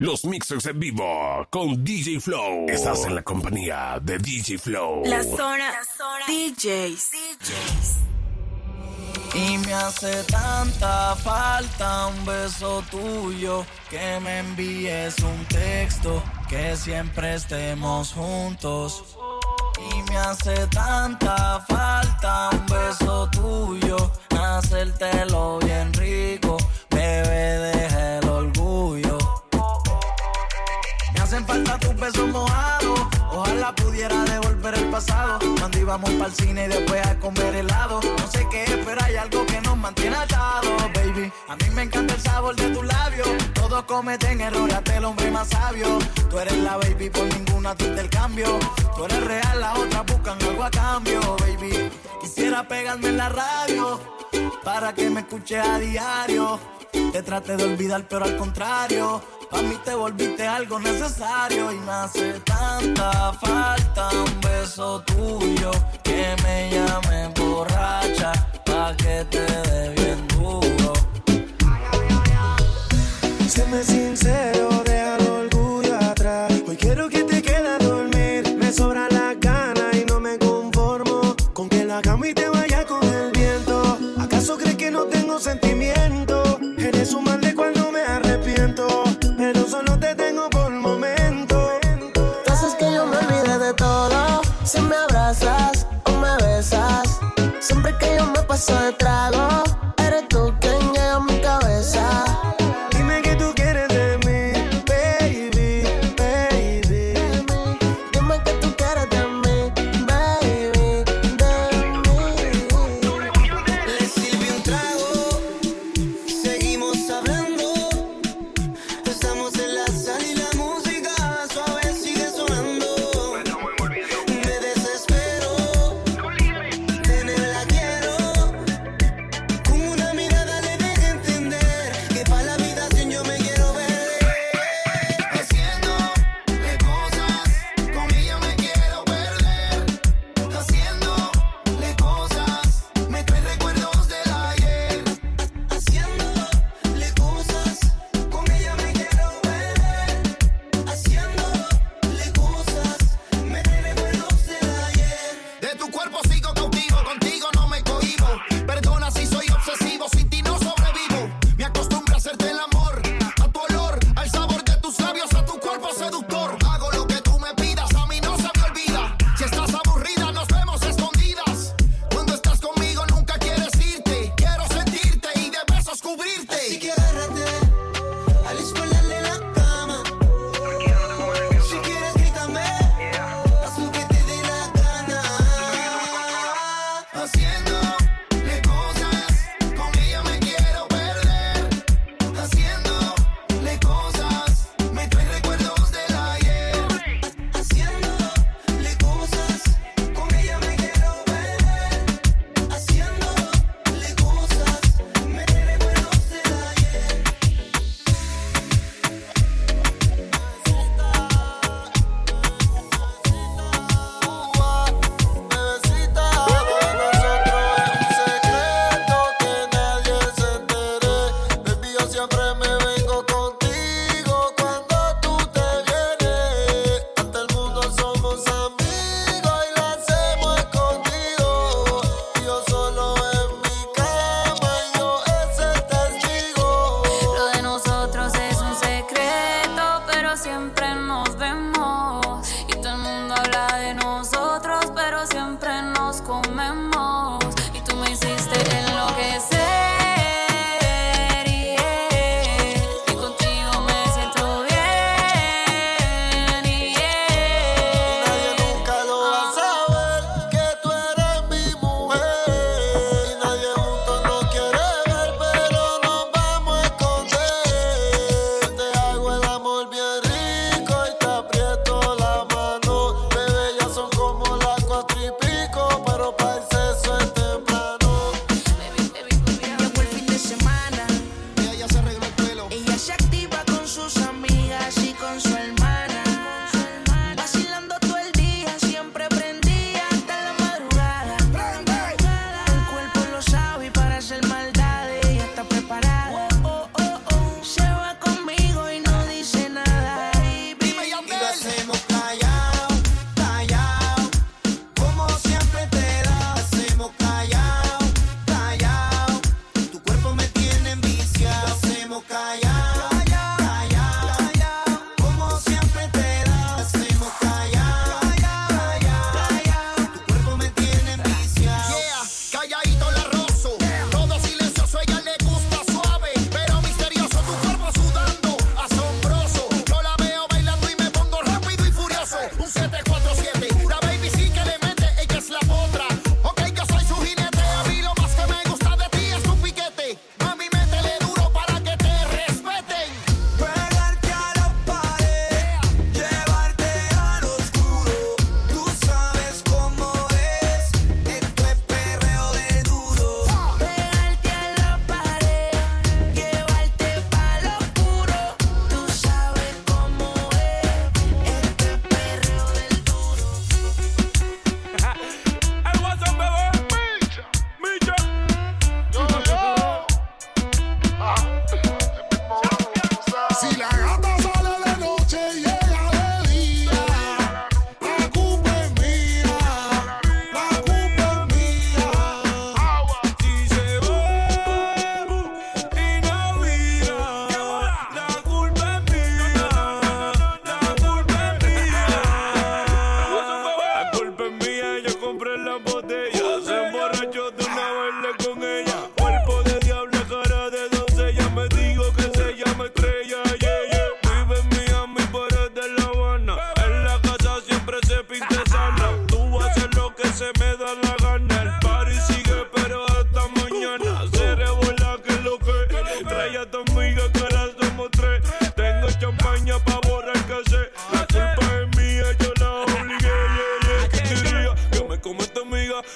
Los mixers en vivo con DJ Flow. Estás en la compañía de DJ Flow. La zona, la zona DJs. DJs. Y me hace tanta falta un beso tuyo, que me envíes un texto, que siempre estemos juntos. Y me hace tanta falta un beso tuyo, hacértelo bien rico, bebé, déjelo encanta tus besos mojados. Ojalá pudiera devolver el pasado. Cuando íbamos para el cine y después a comer helado. No sé qué es, pero hay algo que nos mantiene atados, baby. A mí me encanta el sabor de tus labios. Todos cometen errores, hasta el hombre más sabio. Tú eres la baby, por ninguna tú el cambio. Tú eres real, las otras buscan algo a cambio, baby. Quisiera pegarme en la radio para que me escuches a diario. Te trate de olvidar, pero al contrario, para mí te volviste algo necesario. Y me hace tanta falta un beso tuyo que me llame borracha, pa' que te dé bien duro. Se me sincero o me besas. Siempre que yo me paso de trago Yeah, yes,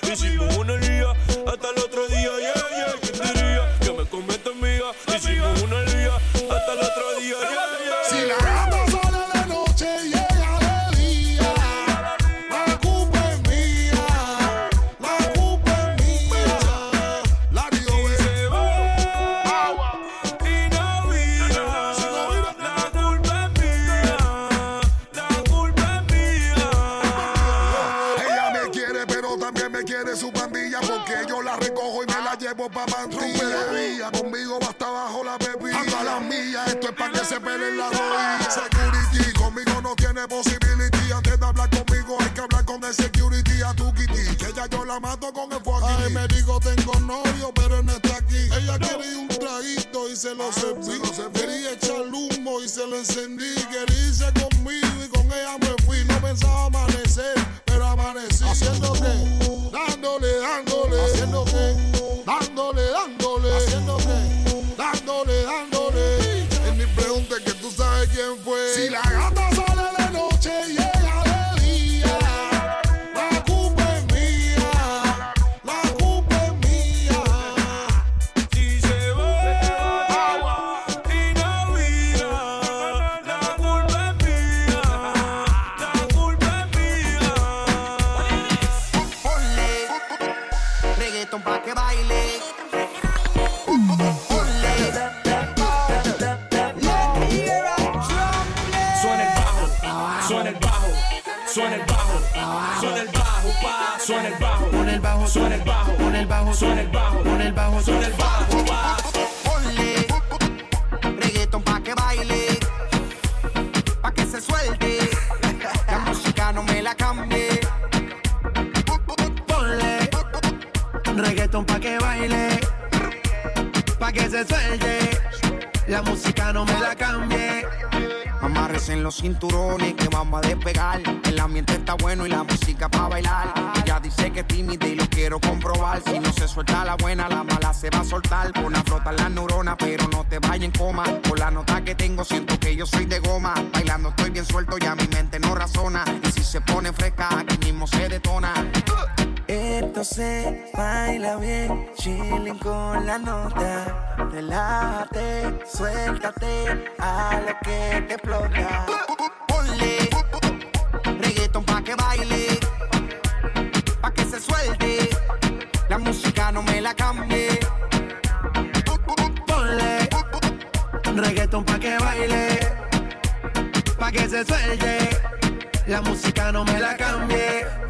Is it Mona Lisa? con el. Y me dijo tengo novio, pero no está aquí. Ella no. quería un traguito y se lo ah, serví. Quería echar humo y se lo encendí. Quería irse conmigo y con ella me fui. No pensaba amanecer, pero amanecí. Haciendo dándole, dándole. Haciendo dándole, dándole. Haciendo dándole, dándole. En mi pregunta es que tú sabes quién fue. Si la gata suena el bajo, pon el bajo, suena el bajo, pon el bajo, suena el bajo, pon el bajo, suena el bajo. cinturones que vamos a despegar. El ambiente está bueno y la música para bailar. Ella dice que es tímida y lo quiero comprobar. Si no se suelta la buena, la mala se va a soltar. Pon a flotar las neuronas, pero no te vayas en coma. Por la nota que tengo, siento que yo soy de goma. Bailando estoy bien suelto, ya mi mente no razona. Y si se pone fresca, aquí mismo se detona. Esto se baila bien, chilling con la nota. Relájate, suéltate a lo que te explota. Ponle reggaeton pa' que baile, pa' que se suelte. La música no me la cambie. Ponle reggaeton pa' que baile, pa' que se suelte. La música no me la cambie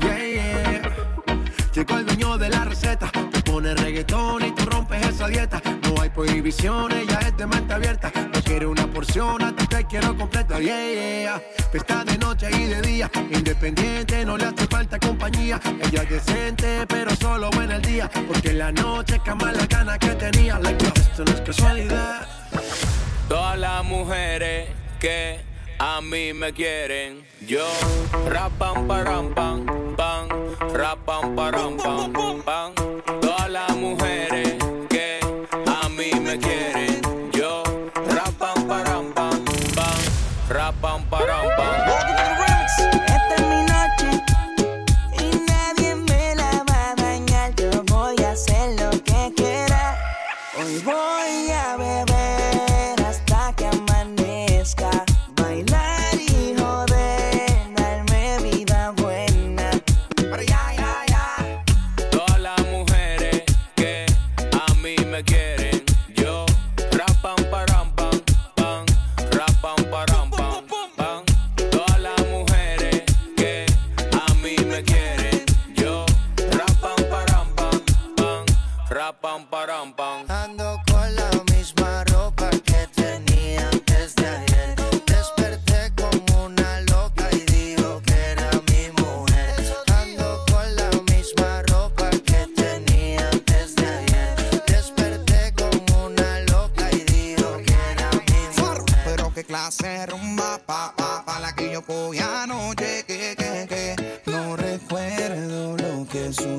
Llegó el dueño de la receta. Te pones reggaetón y tú rompes esa dieta. No hay prohibiciones, ya es de mente abierta. No quiero una porción, a hasta te quiero completa. Yeah, yeah. Está de noche y de día. Independiente, no le hace falta compañía. Ella es decente, pero solo en el día. Porque en la noche cama la gana que tenía. Like, esto no es casualidad. Todas las mujeres que a mí me quieren, yo rapan, parampan Rapam, param, pam, pam. Todas las mujeres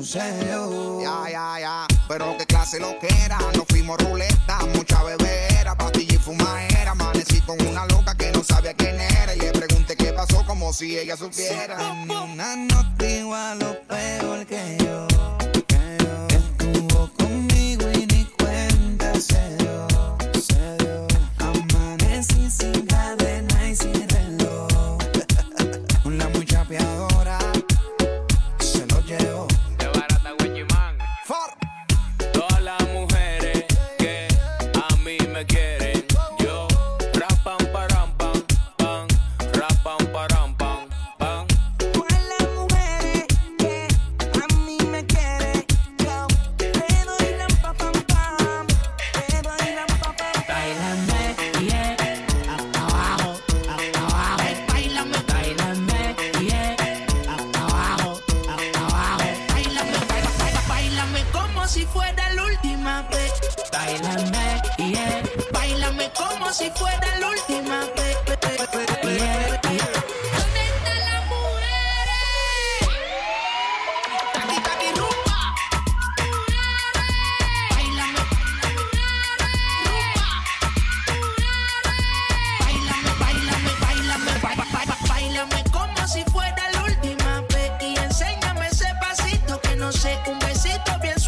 Ya, ya, ya. Pero qué clase lo que era. Nos fuimos ruleta, mucha bebera, pastilla y fumadera. Amanecí con una loca que no sabía quién era. Y le pregunté qué pasó como si ella supiera. Sí. Una no lo peor que yo. Que yo. Estuvo conmigo y ni cuenta se 特别。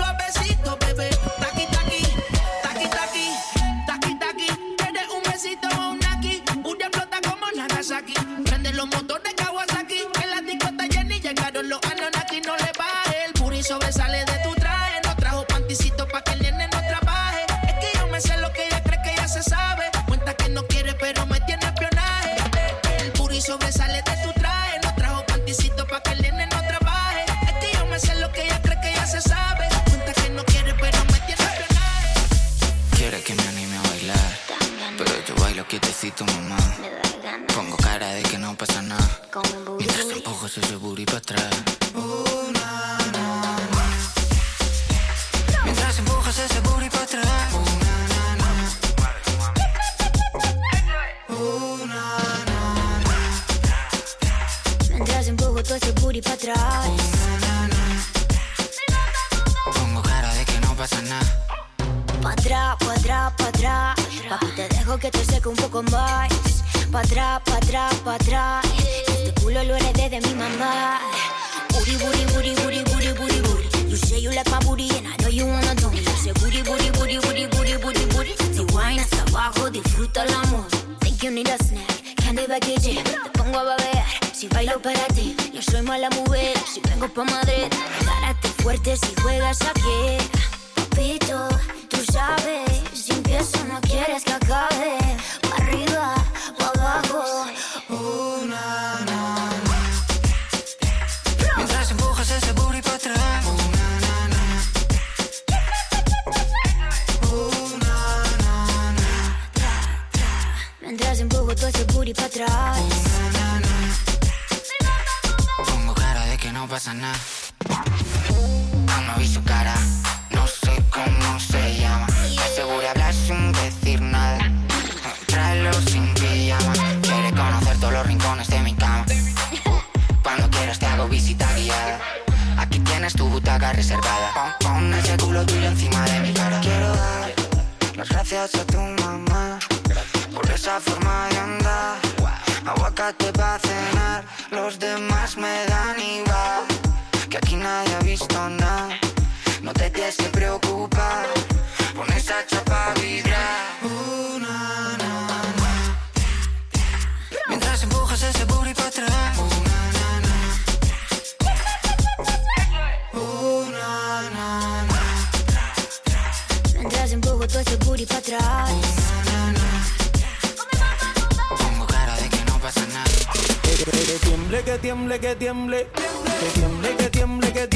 tiemble, que tiemble, que tiemble, que tiemble, que tiemble.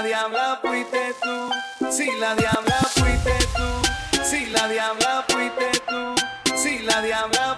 la diabla fuiste tú, si la diabla fuiste tú, si la diabla fuiste tú, si la diabla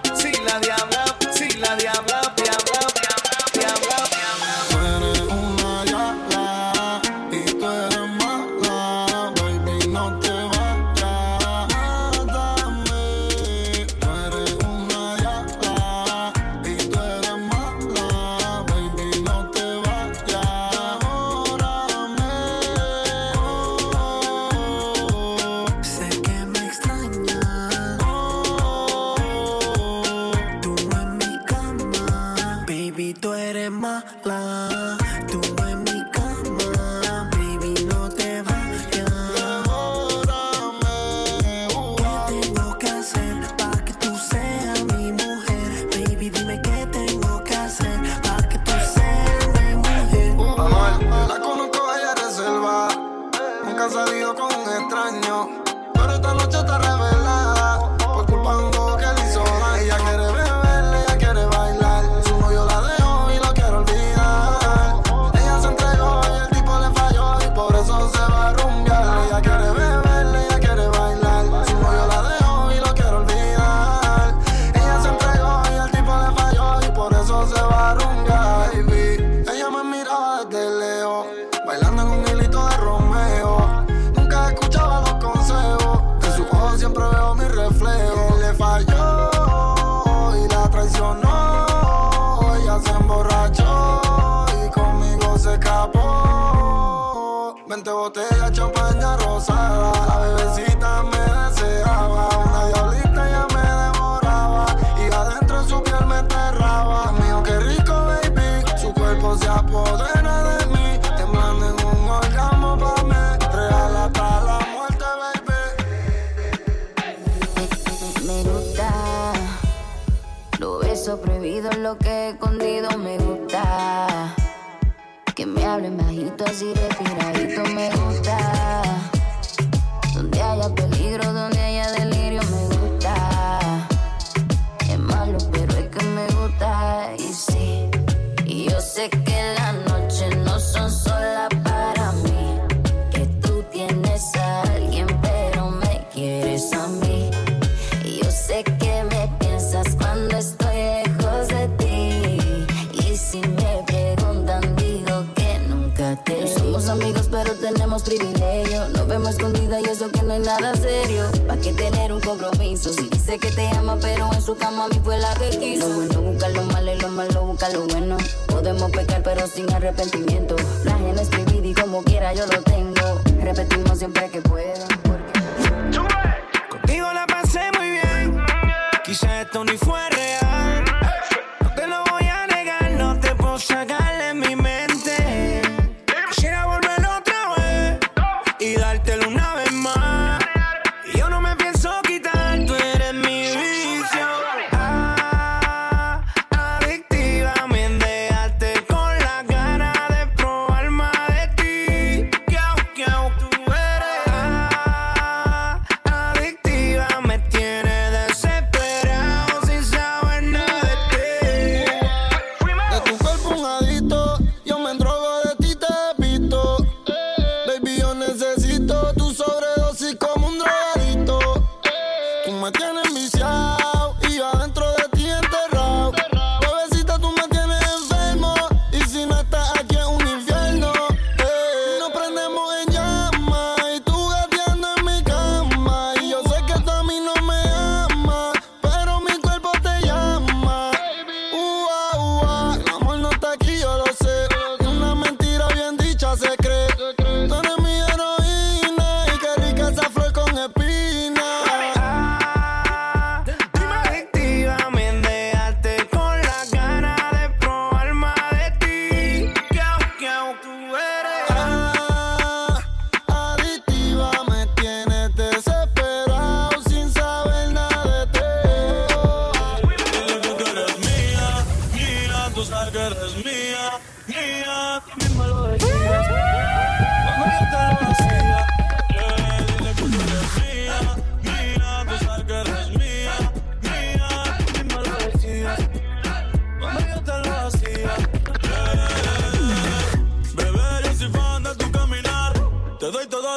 tenemos privilegio. Nos vemos escondida y eso que no es nada serio. ¿Para qué tener un compromiso? Si dice que te ama, pero en su cama a mí fue la que quiso. Lo bueno busca lo malo y lo malo busca lo bueno. Podemos pecar, pero sin arrepentimiento. La gente es y como quiera yo lo tengo. Repetimos siempre que puedo. Porque... Contigo la pasé muy bien. Quizá esto ni fue real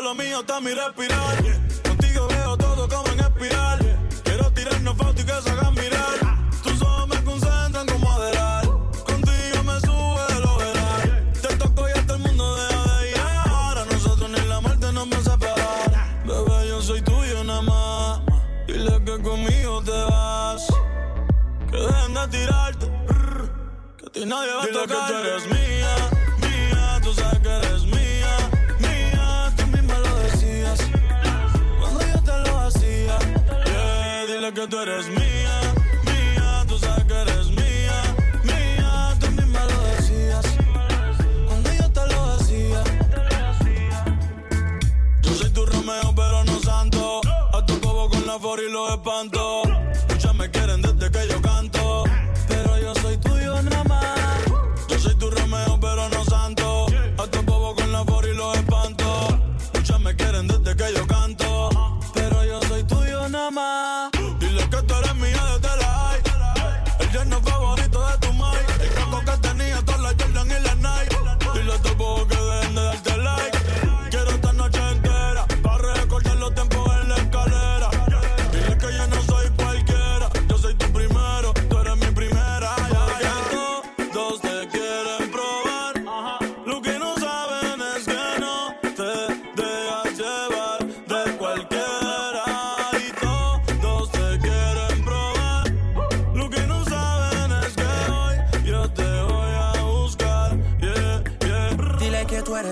lo mío está mi respirar. Contigo veo todo como en espiral. Quiero tirarnos fotos y que se hagan mirar. Ah. Tus ojos me concentran como adelar. Contigo me sube el ojeral. Yeah. Te toco y hasta el mundo deja de ir. Ahora nosotros ni la muerte nos va a separar. Bebé, yo soy tuyo nada más. Dile que conmigo te vas. Que dejen de tirarte. Que a ti nadie va a tocar. Que eres mío. eres mía, mía, tú sabes que eres mía, mía, tú misma lo decías. Cuando yo te lo decía, yo soy tu Romeo, pero no santo. A tu bobo con la for y lo espanto.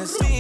Dile